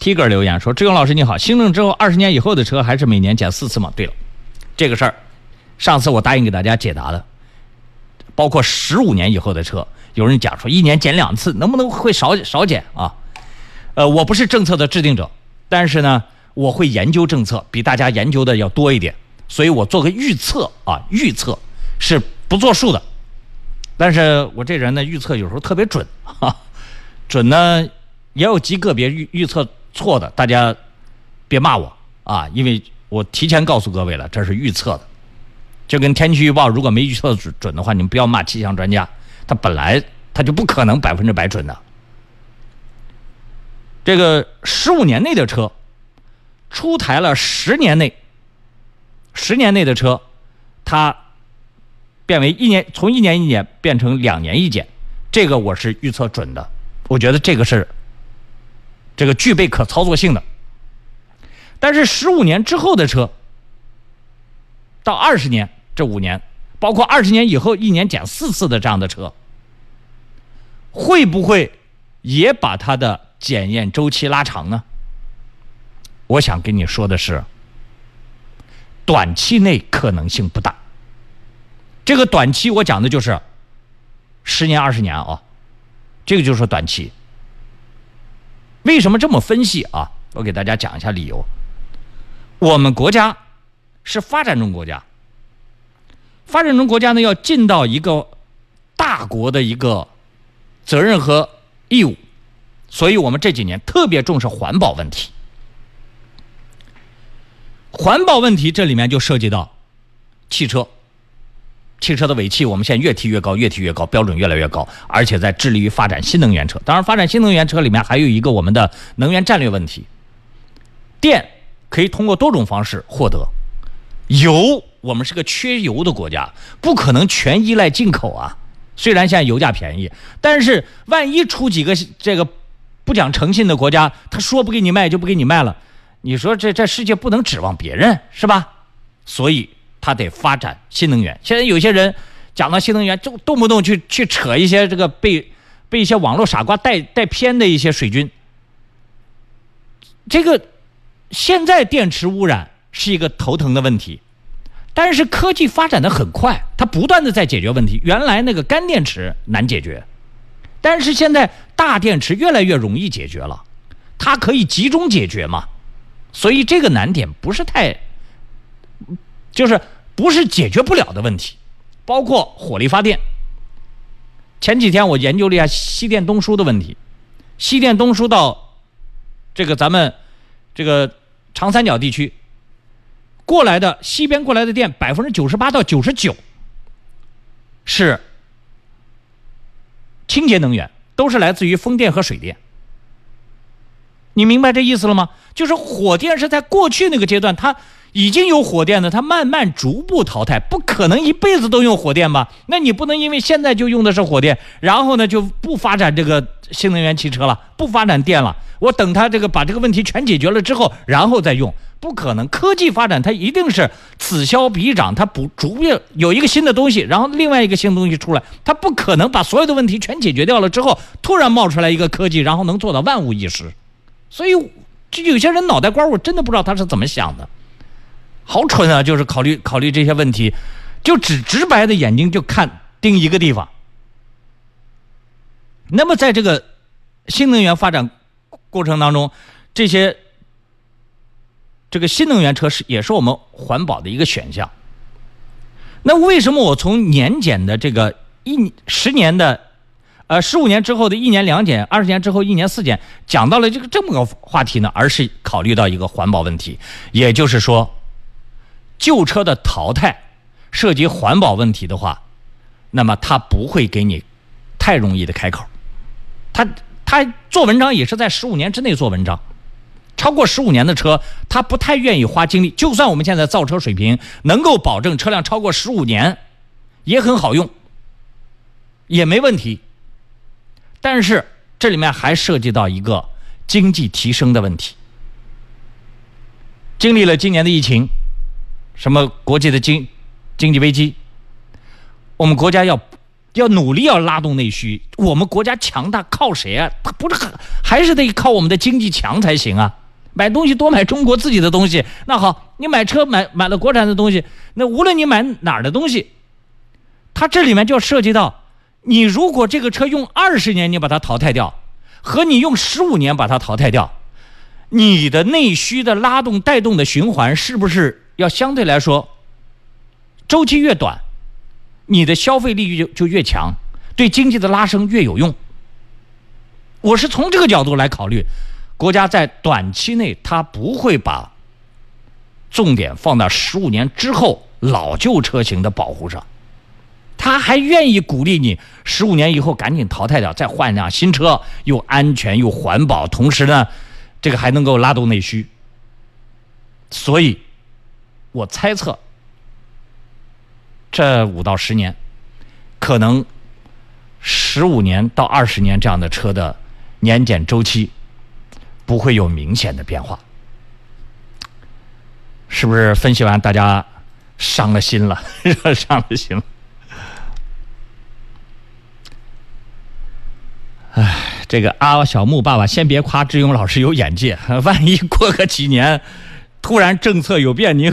Tiger 留言说：“志勇老师你好，新政之后二十年以后的车还是每年减四次吗？”对了，这个事儿，上次我答应给大家解答的，包括十五年以后的车，有人讲说一年减两次，能不能会少少减啊？呃，我不是政策的制定者，但是呢，我会研究政策，比大家研究的要多一点，所以我做个预测啊，预测是不作数的，但是我这人呢，预测有时候特别准，哈，准呢也有极个别预预测。错的，大家别骂我啊！因为我提前告诉各位了，这是预测的，就跟天气预报如果没预测准准的话，你们不要骂气象专家，他本来他就不可能百分之百准的。这个十五年内的车出台了十年内，十年内的车，它变为一年从一年一年变成两年一检，这个我是预测准的，我觉得这个是。这个具备可操作性的，但是十五年之后的车，到二十年这五年，包括二十年以后一年减四次的这样的车，会不会也把它的检验周期拉长呢？我想跟你说的是，短期内可能性不大。这个短期我讲的就是十年、二十年啊，这个就是短期。为什么这么分析啊？我给大家讲一下理由。我们国家是发展中国家，发展中国家呢要尽到一个大国的一个责任和义务，所以我们这几年特别重视环保问题。环保问题这里面就涉及到汽车。汽车的尾气，我们现在越提越高，越提越高，标准越来越高，而且在致力于发展新能源车。当然，发展新能源车里面还有一个我们的能源战略问题。电可以通过多种方式获得，油我们是个缺油的国家，不可能全依赖进口啊。虽然现在油价便宜，但是万一出几个这个不讲诚信的国家，他说不给你卖就不给你卖了，你说这这世界不能指望别人是吧？所以。它得发展新能源。现在有些人讲到新能源，就动不动去去扯一些这个被被一些网络傻瓜带带偏的一些水军。这个现在电池污染是一个头疼的问题，但是科技发展的很快，它不断的在解决问题。原来那个干电池难解决，但是现在大电池越来越容易解决了，它可以集中解决嘛，所以这个难点不是太。就是不是解决不了的问题，包括火力发电。前几天我研究了一下西电东输的问题，西电东输到这个咱们这个长三角地区过来的西边过来的电，百分之九十八到九十九是清洁能源，都是来自于风电和水电。你明白这意思了吗？就是火电是在过去那个阶段，它。已经有火电的，它慢慢逐步淘汰，不可能一辈子都用火电吧？那你不能因为现在就用的是火电，然后呢就不发展这个新能源汽车了，不发展电了？我等它这个把这个问题全解决了之后，然后再用，不可能。科技发展它一定是此消彼长，它不逐步有一个新的东西，然后另外一个新东西出来，它不可能把所有的问题全解决掉了之后，突然冒出来一个科技，然后能做到万无一失。所以，就有些人脑袋瓜，我真的不知道他是怎么想的。好蠢啊！就是考虑考虑这些问题，就只直白的眼睛就看盯一个地方。那么，在这个新能源发展过程当中，这些这个新能源车是也是我们环保的一个选项。那为什么我从年检的这个一十年的，呃，十五年之后的一年两检，二十年之后一年四检，讲到了这个这么个话题呢？而是考虑到一个环保问题，也就是说。旧车的淘汰涉及环保问题的话，那么他不会给你太容易的开口。他他做文章也是在十五年之内做文章，超过十五年的车，他不太愿意花精力。就算我们现在造车水平能够保证车辆超过十五年也很好用，也没问题。但是这里面还涉及到一个经济提升的问题。经历了今年的疫情。什么国际的经经济危机？我们国家要要努力要拉动内需。我们国家强大靠谁啊？他不是还是得靠我们的经济强才行啊！买东西多买中国自己的东西。那好，你买车买买了国产的东西，那无论你买哪儿的东西，它这里面就要涉及到，你如果这个车用二十年你把它淘汰掉，和你用十五年把它淘汰掉，你的内需的拉动带动的循环是不是要相对来说周期越短？你的消费力就就越强，对经济的拉升越有用。我是从这个角度来考虑，国家在短期内它不会把重点放到十五年之后老旧车型的保护上，他还愿意鼓励你十五年以后赶紧淘汰掉，再换一辆新车，又安全又环保，同时呢，这个还能够拉动内需。所以，我猜测。这五到十年，可能十五年到二十年这样的车的年检周期不会有明显的变化，是不是？分析完大家伤了心了，伤了心了。哎，这个阿小木爸爸，先别夸志勇老师有眼界，万一过个几年，突然政策有变，你。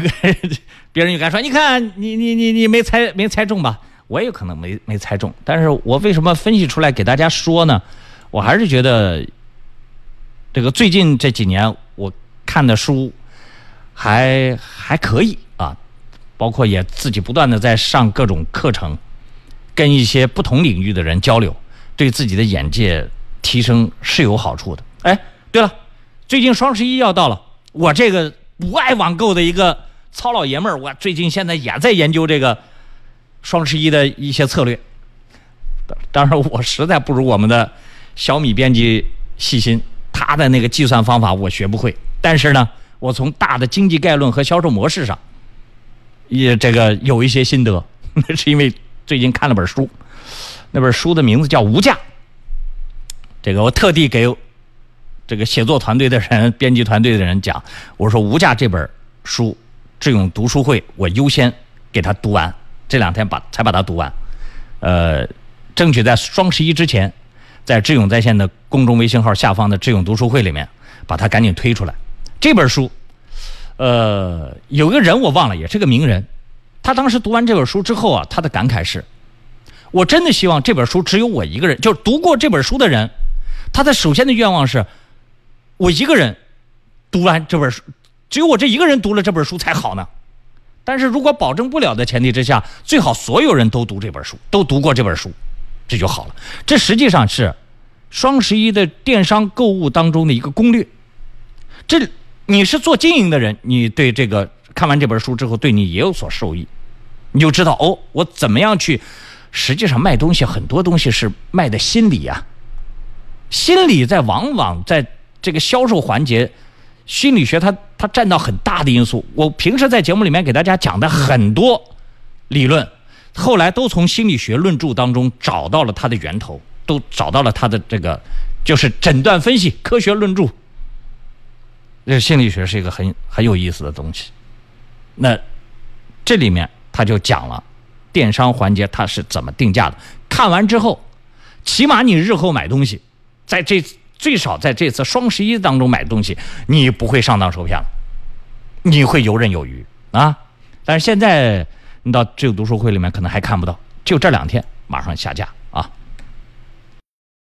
别人就该说，你看你你你你没猜没猜中吧？我也有可能没没猜中，但是我为什么分析出来给大家说呢？我还是觉得，这个最近这几年我看的书还还可以啊，包括也自己不断的在上各种课程，跟一些不同领域的人交流，对自己的眼界提升是有好处的。哎，对了，最近双十一要到了，我这个不爱网购的一个。糙老爷们儿，我最近现在也在研究这个双十一的一些策略。当然，我实在不如我们的小米编辑细心，他的那个计算方法我学不会。但是呢，我从大的经济概论和销售模式上，也这个有一些心得。那是因为最近看了本书，那本书的名字叫《无价》。这个我特地给这个写作团队的人、编辑团队的人讲，我说《无价》这本书。智勇读书会，我优先给他读完，这两天把才把它读完，呃，争取在双十一之前，在智勇在线的公众微信号下方的智勇读书会里面，把它赶紧推出来。这本书，呃，有个人我忘了，也是个名人，他当时读完这本书之后啊，他的感慨是：我真的希望这本书只有我一个人，就是读过这本书的人，他的首先的愿望是，我一个人读完这本书。只有我这一个人读了这本书才好呢，但是如果保证不了的前提之下，最好所有人都读这本书，都读过这本书，这就好了。这实际上是双十一的电商购物当中的一个攻略。这你是做经营的人，你对这个看完这本书之后，对你也有所受益，你就知道哦，我怎么样去。实际上卖东西很多东西是卖的心理啊，心理在往往在这个销售环节。心理学它它占到很大的因素。我平时在节目里面给大家讲的很多理论，后来都从心理学论著当中找到了它的源头，都找到了它的这个就是诊断分析科学论著。这心理学是一个很很有意思的东西。那这里面他就讲了电商环节它是怎么定价的。看完之后，起码你日后买东西，在这。最少在这次双十一当中买东西，你不会上当受骗了，你会游刃有余啊！但是现在你到这个读书会里面可能还看不到，就这两天马上下架。